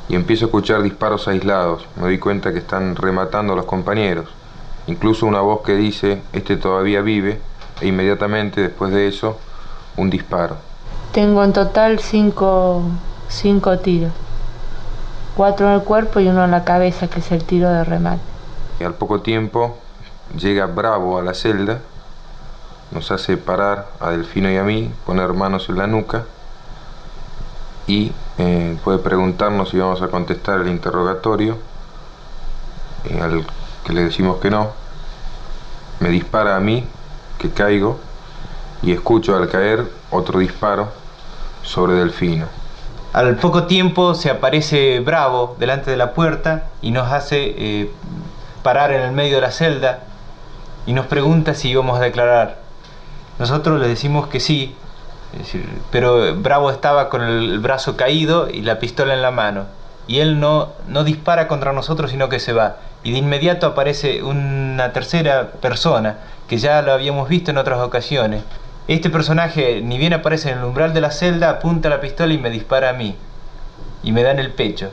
y empiezo a escuchar disparos aislados. Me doy cuenta que están rematando a los compañeros. Incluso una voz que dice, este todavía vive, e inmediatamente después de eso, un disparo.
Tengo en total cinco, cinco tiros cuatro en el cuerpo y uno en la cabeza, que es el tiro de remate.
Y al poco tiempo llega Bravo a la celda, nos hace parar a Delfino y a mí, poner manos en la nuca y eh, puede preguntarnos si vamos a contestar el interrogatorio, eh, al que le decimos que no, me dispara a mí, que caigo, y escucho al caer otro disparo sobre Delfino.
Al poco tiempo se aparece Bravo delante de la puerta y nos hace eh, parar en el medio de la celda y nos pregunta si íbamos a declarar. Nosotros le decimos que sí, pero Bravo estaba con el brazo caído y la pistola en la mano. Y él no, no dispara contra nosotros, sino que se va. Y de inmediato aparece una tercera persona, que ya lo habíamos visto en otras ocasiones, este personaje, ni bien aparece en el umbral de la celda, apunta la pistola y me dispara a mí. Y me da en el pecho.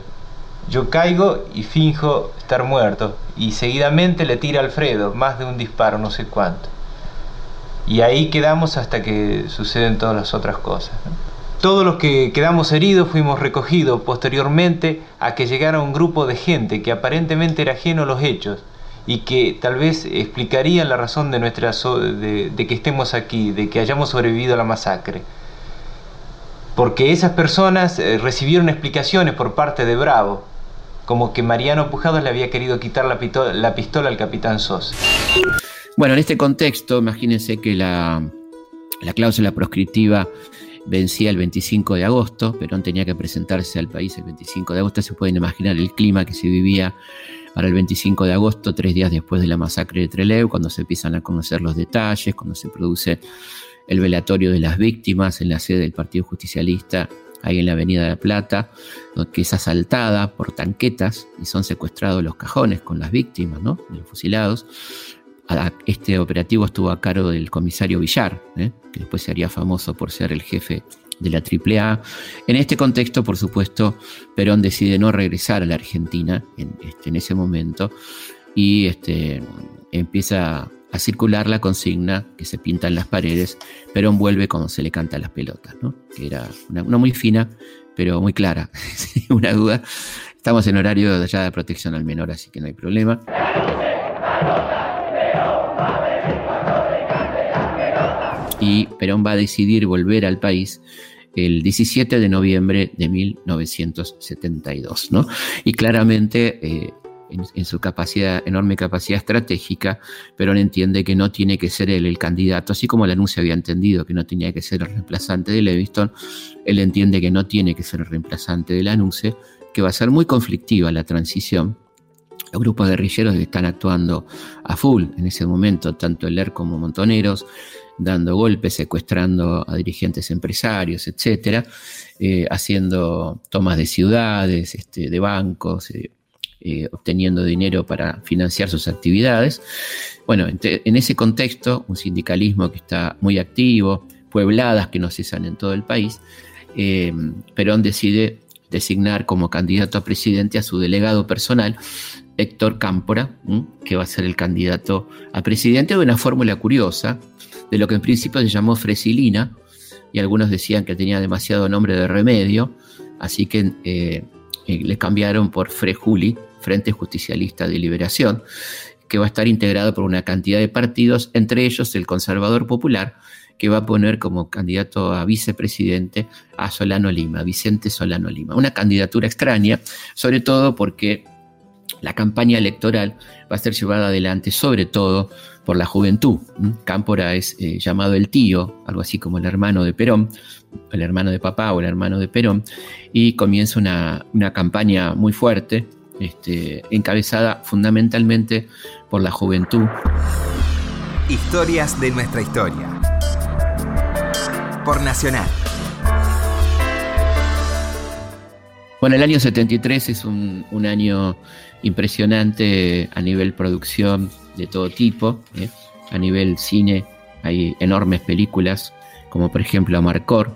Yo caigo y finjo estar muerto. Y seguidamente le tira Alfredo, más de un disparo, no sé cuánto. Y ahí quedamos hasta que suceden todas las otras cosas. Todos los que quedamos heridos fuimos recogidos posteriormente a que llegara un grupo de gente que aparentemente era ajeno a los hechos y que tal vez explicarían la razón de, nuestra de, que estemos aquí, de que hayamos sobrevivido a la masacre. Porque esas personas eh, recibieron explicaciones por parte de Bravo, como que Mariano Pujados le había querido quitar la, la pistola al capitán Sos.
Bueno, en este contexto, imagínense que la, la cláusula proscriptiva vencía el 25 de agosto, Perón tenía que presentarse al país el 25 de agosto, se pueden imaginar el clima que se vivía para el 25 de agosto, tres días después de la masacre de Trelew, cuando se empiezan a conocer los detalles, cuando se produce el velatorio de las víctimas en la sede del Partido Justicialista, ahí en la Avenida de la Plata, que es asaltada por tanquetas y son secuestrados los cajones con las víctimas, ¿no? Los fusilados. Este operativo estuvo a cargo del comisario Villar, ¿eh? que después se haría famoso por ser el jefe de la AAA. En este contexto, por supuesto, Perón decide no regresar a la Argentina en, este, ese momento y este, empieza a circular la consigna que se pinta en las paredes, Perón vuelve cuando se le canta las pelotas, ¿no? que era una, muy fina, pero muy clara, (laughs) sin una duda. Estamos en horario ya de protección al menor, así que no hay problema. Y Perón va a decidir volver al país el 17 de noviembre de 1972, ¿no? Y claramente eh, en, su capacidad, enorme capacidad estratégica, Perón entiende que no tiene que ser él el candidato, así como anuncio había entendido que no tenía que ser el reemplazante de Leviston, él entiende que no tiene que ser el reemplazante del anuncio, que va a ser muy conflictiva la transición. Grupos guerrilleros están actuando a full en ese momento, tanto el ER como Montoneros, dando golpes, secuestrando a dirigentes empresarios, etcétera, eh, haciendo tomas de ciudades, este, de bancos, eh, eh, obteniendo dinero para financiar sus actividades. Bueno, en, ese contexto, un sindicalismo que está muy activo, puebladas que no cesan en todo el país, Perón decide designar como candidato a presidente a su delegado personal, Héctor Cámpora, que va a ser el candidato a presidente de una fórmula curiosa, de lo que en principio se llamó Fresilina, y algunos decían que tenía demasiado nombre de remedio, así que eh, le cambiaron por Frejuli, Frente Justicialista de Liberación, que va a estar integrado por una cantidad de partidos, entre ellos el Conservador Popular, que va a poner como candidato a vicepresidente a Solano Lima, Vicente Solano Lima. Una candidatura extraña, sobre todo porque la campaña electoral va a ser llevada adelante sobre todo por la juventud. Cámpora es eh, llamado el tío, algo así como el hermano de Perón, el hermano de papá o el hermano de Perón, y comienza una, una campaña muy fuerte este, encabezada fundamentalmente por la juventud.
Historias de nuestra historia. Nacional.
Bueno, el año 73 es un, año impresionante a nivel producción de todo tipo. ¿eh? A nivel cine hay enormes películas, como por ejemplo Amarcor.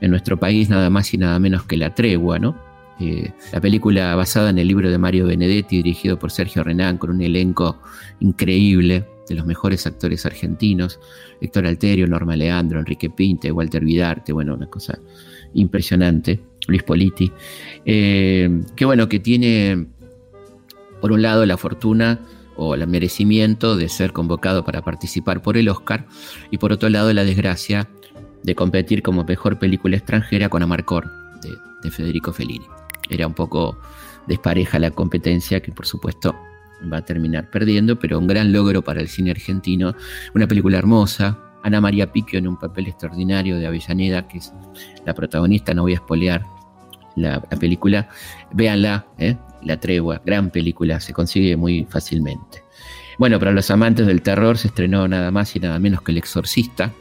En nuestro país nada más y nada menos que La Tregua, ¿no? Eh, la película basada en el libro de Mario Benedetti, dirigido por Sergio Renán, con un elenco increíble de los mejores actores argentinos, Héctor Alterio, Norma Leandro, Enrique Pinte, Walter Vidarte, bueno, una cosa impresionante, Luis Politi, eh, que bueno, que tiene por un lado la fortuna o el merecimiento de ser convocado para participar por el Oscar y por otro lado la desgracia de competir como mejor película extranjera con Amarcor de Federico Fellini. Era un poco despareja la competencia, que por supuesto va a terminar perdiendo, pero un gran logro para el cine argentino. Una película hermosa. Ana María Picchio en un papel extraordinario de Avellaneda, que es la protagonista, no voy a espolear la, película. Véanla, ¿eh? La Tregua, gran película, se consigue muy fácilmente. Bueno, para los amantes del terror se estrenó nada más y nada menos que El Exorcista.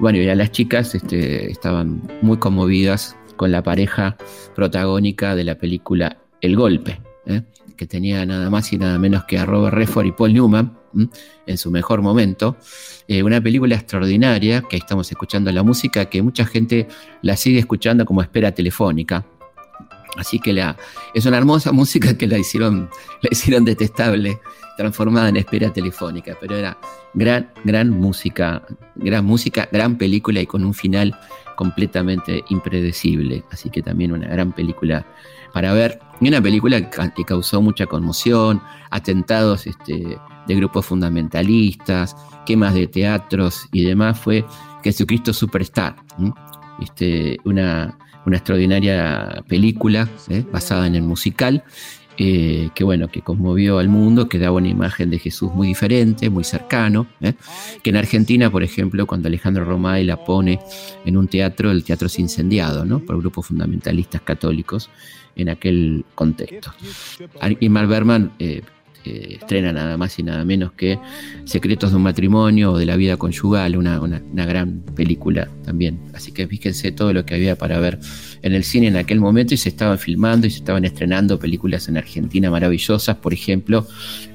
Bueno, y a las chicas este, estaban muy conmovidas con la pareja protagónica de la película El Golpe, ¿eh? Que tenía nada más y nada menos que a Robert Redford y Paul Newman en su mejor momento. Eh, una película extraordinaria, que estamos escuchando la música, que mucha gente la sigue escuchando como espera telefónica. Así que la, es una hermosa (laughs) música que la hicieron, la hicieron detestable, transformada en espera telefónica, pero era gran, gran música, gran música, gran película y con un final completamente impredecible. Así que también una gran película para ver. Y una película que causó mucha conmoción, atentados este, de grupos fundamentalistas, quemas de teatros y demás, fue Jesucristo Superstar. Este, una, una extraordinaria película ¿eh? basada en el musical. Eh, que bueno, que conmovió al mundo, que daba una imagen de Jesús muy diferente, muy cercano, ¿eh? que en Argentina, por ejemplo, cuando Alejandro Romay la pone en un teatro, el teatro es incendiado, ¿no? Por grupos fundamentalistas católicos en aquel contexto. Y Mar Berman eh, estrena nada más y nada menos que Secretos de un matrimonio o de la vida conyugal, una, gran película también. Así que fíjense todo lo que había para ver en el cine en aquel momento y se estaban filmando y se estaban estrenando películas en Argentina maravillosas, por ejemplo,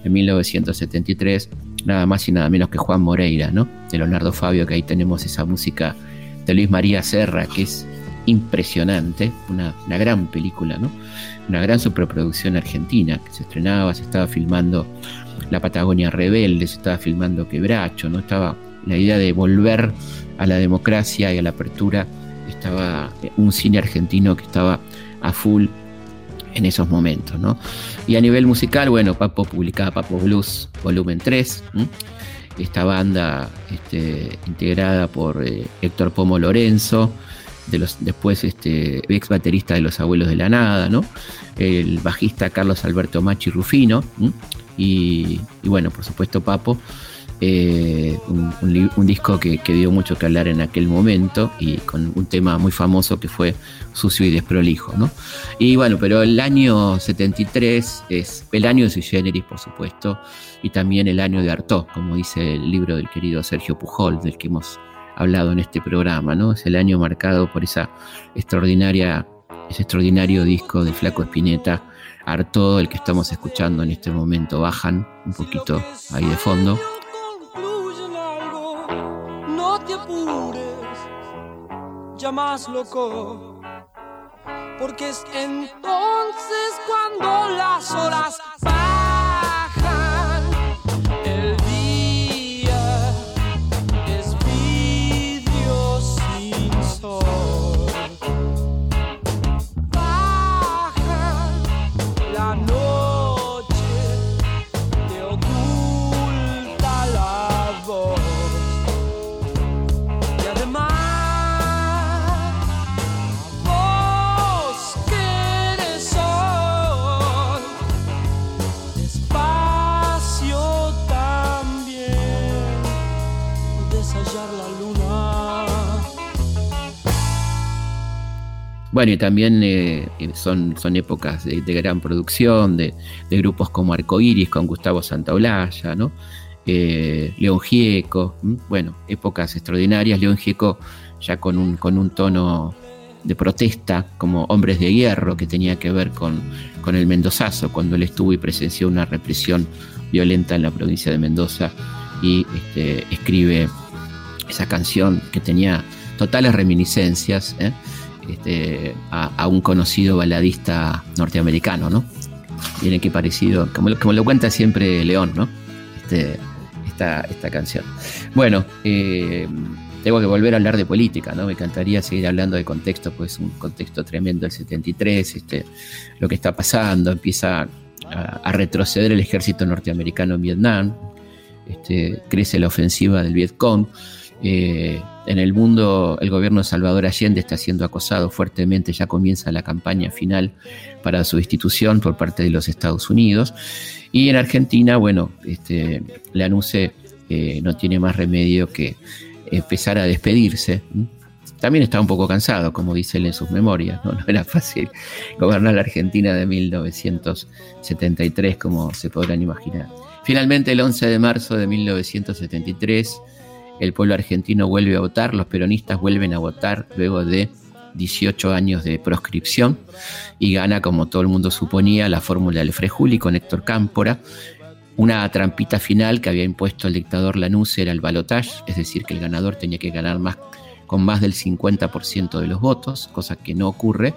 en 1973, nada más y nada menos que Juan Moreira, ¿no? De Leonardo Fabio, que ahí tenemos esa música de Luis María Serra, que es impresionante, una, una gran película, ¿no? Una gran superproducción argentina que se estrenaba, se estaba filmando La Patagonia Rebelde, se estaba filmando Quebracho, ¿no? Estaba la idea de volver a la democracia y a la apertura, estaba un cine argentino que estaba a full en esos momentos, ¿no? Y a nivel musical, bueno, Papo publicaba Papo Blues Volumen 3, esta banda este, integrada por eh, Héctor Pomo Lorenzo, de los, después este, ex baterista de Los Abuelos de la Nada, ¿no? el bajista Carlos Alberto Machi Rufino, y, bueno, por supuesto Papo, eh, un, disco que, dio mucho que hablar en aquel momento y con un tema muy famoso que fue Sucio y Desprolijo. ¿no? Y bueno, pero el año 73 es el año de Sui Generis, por supuesto, y también el año de Artaud, como dice el libro del querido Sergio Pujol, del que hemos hablado en este programa, ¿no? Es el año marcado por esa extraordinaria, ese extraordinario disco de Flaco Espineta, Arto, el que estamos escuchando en este momento. Bajan un poquito ahí de fondo.
Más loco, porque es entonces cuando las horas
Bueno, y también eh, son, son épocas de, gran producción, de, grupos como Arcoiris con Gustavo Santaolalla, ¿no? Eh, León Gieco, bueno, épocas extraordinarias. León Gieco ya con un, con un tono de protesta, como Hombres de Hierro, que tenía que ver con, con el Mendozazo, cuando él estuvo y presenció una represión violenta en la provincia de Mendoza y este, escribe esa canción que tenía totales reminiscencias. ¿eh? Este, a, un conocido baladista norteamericano, ¿no? Viene que parecido, como, como lo cuenta siempre León, ¿no? Este, esta, esta canción. Bueno, eh, tengo que volver a hablar de política, ¿no? Me encantaría seguir hablando de contexto, pues un contexto tremendo el 73, este, lo que está pasando, empieza a, retroceder el ejército norteamericano en Vietnam, este, crece la ofensiva del Vietcong. Eh, en el mundo, el gobierno de Salvador Allende está siendo acosado fuertemente, ya comienza la campaña final para su institución por parte de los Estados Unidos. Y en Argentina, bueno, este, Lanuse eh, no tiene más remedio que empezar a despedirse. También está un poco cansado, como dice él en sus memorias, ¿no? (laughs) no era fácil gobernar la Argentina de 1973, como se podrán imaginar. Finalmente, el 11 de marzo de 1973, el pueblo argentino vuelve a votar, los peronistas vuelven a votar luego de 18 años de proscripción y gana, como todo el mundo suponía, la fórmula del Frejuli con Héctor Cámpora. Una trampita final que había impuesto el dictador Lanuse era el balotage, es decir, que el ganador tenía que ganar más, con más del 50% de los votos, cosa que no ocurre.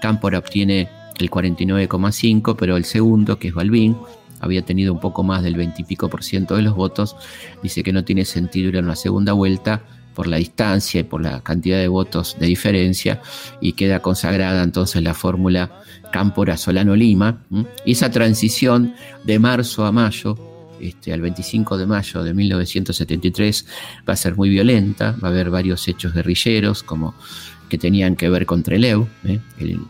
Cámpora obtiene el 49,5%, pero el segundo, que es Balbín, había tenido un poco más del 20 y pico por ciento de los votos, dice que no tiene sentido ir a una segunda vuelta por la distancia y por la cantidad de votos de diferencia y queda consagrada entonces la fórmula Cámpora Solano Lima y esa transición de marzo a mayo este, al 25 de mayo de 1973 va a ser muy violenta, va a haber varios hechos guerrilleros como que tenían que ver con Trelew, ¿eh?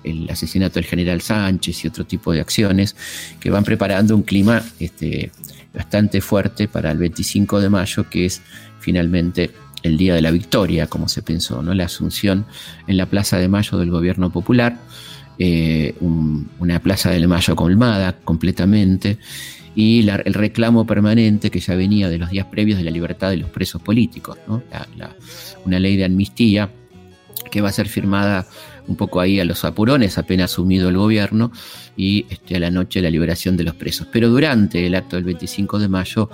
el, asesinato del general Sánchez y otro tipo de acciones que van preparando un clima este, bastante fuerte para el 25 de mayo, que es finalmente el día de la victoria, como se pensó, ¿no? la asunción en la Plaza de Mayo del gobierno popular, eh, una Plaza de Mayo colmada completamente, y el reclamo permanente que ya venía de los días previos de la libertad de los presos políticos, una ley de amnistía que va a ser firmada un poco ahí a los apurones, apenas asumido el gobierno, y este, a la noche la liberación de los presos. Pero durante el acto del 25 de mayo,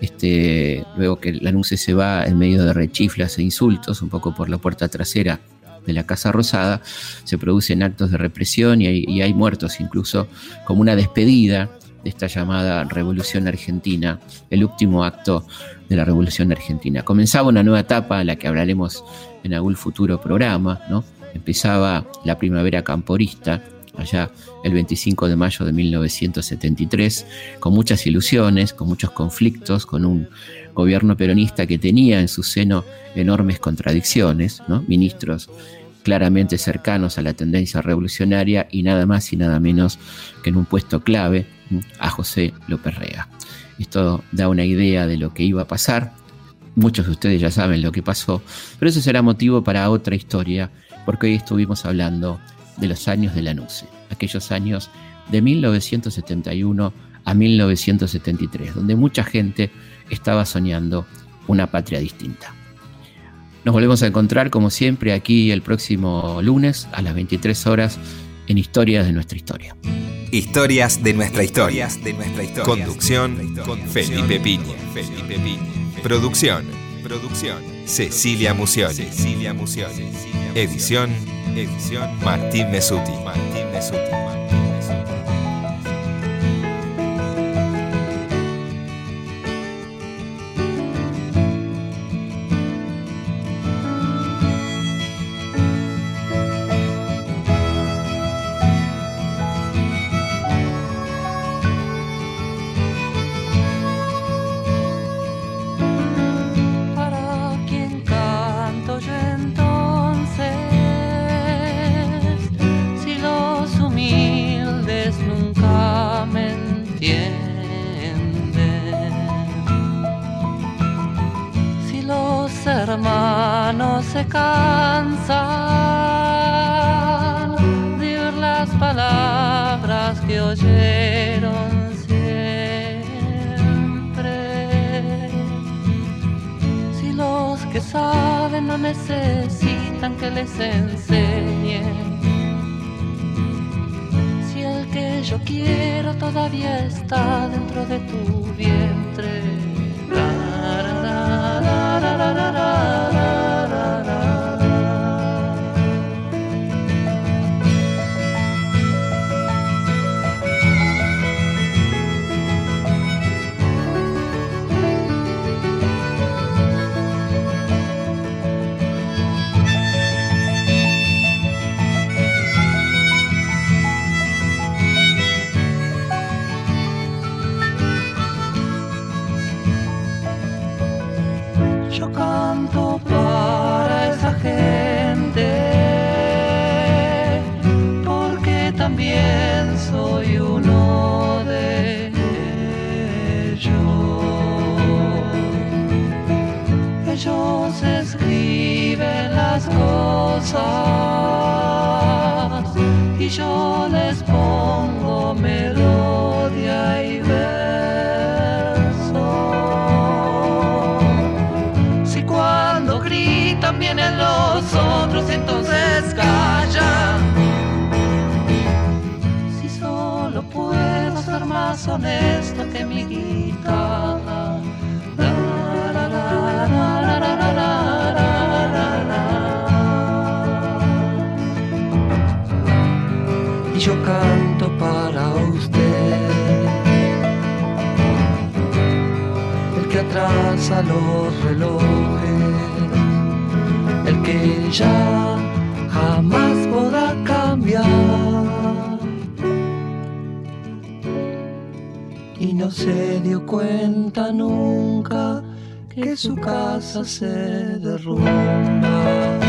este, luego que el anuncio se va en medio de rechiflas e insultos, un poco por la puerta trasera de la Casa Rosada, se producen actos de represión y hay, y hay muertos, incluso como una despedida de esta llamada Revolución Argentina, el último acto de la Revolución Argentina. Comenzaba una nueva etapa a la que hablaremos en algún futuro programa, ¿no? Empezaba la primavera camporista, allá el 25 de mayo de 1973, con muchas ilusiones, con muchos conflictos, con un gobierno peronista que tenía en su seno enormes contradicciones, ¿no? ministros claramente cercanos a la tendencia revolucionaria y nada más y nada menos que en un puesto clave a José López Rega. Esto da una idea de lo que iba a pasar. Muchos de ustedes ya saben lo que pasó, pero eso será motivo para otra historia, porque hoy estuvimos hablando de los años de la NUCE, aquellos años de 1971 a 1973, donde mucha gente estaba soñando una patria distinta. Nos volvemos a encontrar como siempre aquí el próximo lunes a las 23 horas en Historias de nuestra historia.
Historias de nuestra historia. de nuestra historia. Conducción Felipe Piña. Producción. Producción Cecilia Musioli. Cecilia Musioli. Edición Edición Martín Mesuti. Martín Mesuti. Si el que yo quiero todavía está. y yo les pongo melodía y verso. Si cuando gritan vienen los otros, entonces callan. Si solo puedo ser más honesto que mi guitarra.
Los relojes, el que ya jamás podrá cambiar. Y no se dio cuenta nunca que su casa se derrumba.